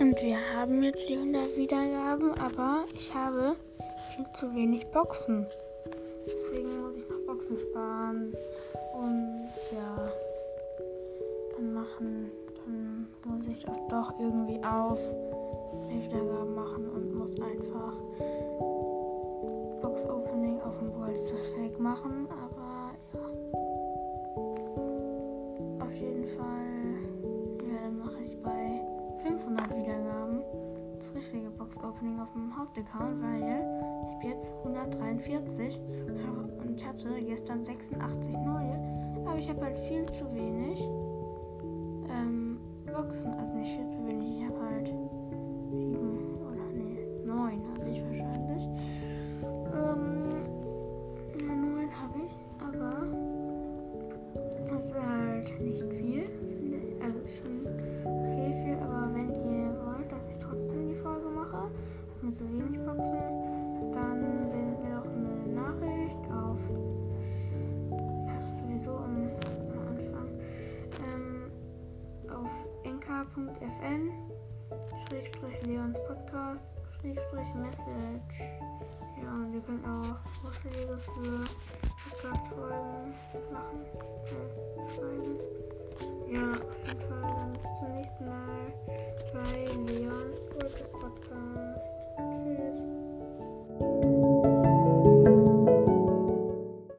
Und wir haben jetzt die 100 Wiedergaben, aber ich habe viel zu wenig Boxen. Deswegen muss ich noch Boxen sparen. Und ja, dann machen, dann muss ich das doch irgendwie auf Wiedergaben machen und muss einfach Box Opening auf dem Balls das Fake machen. Aber ja. Auf jeden Fall, Opening auf dem Hauptaccount, weil ich habe jetzt 143 und hatte gestern 86 neue, aber ich habe halt viel zu wenig ähm, Boxen, also nicht viel zu wenig, ich habe mit so wenig Boxen, dann sendet mir doch eine Nachricht auf. Habe sowieso am, am Anfang. Ähm, auf nk.fn Schrägstrich Leons Podcast Schrägstrich Message. Ja, und ihr könnt auch Vorschläge für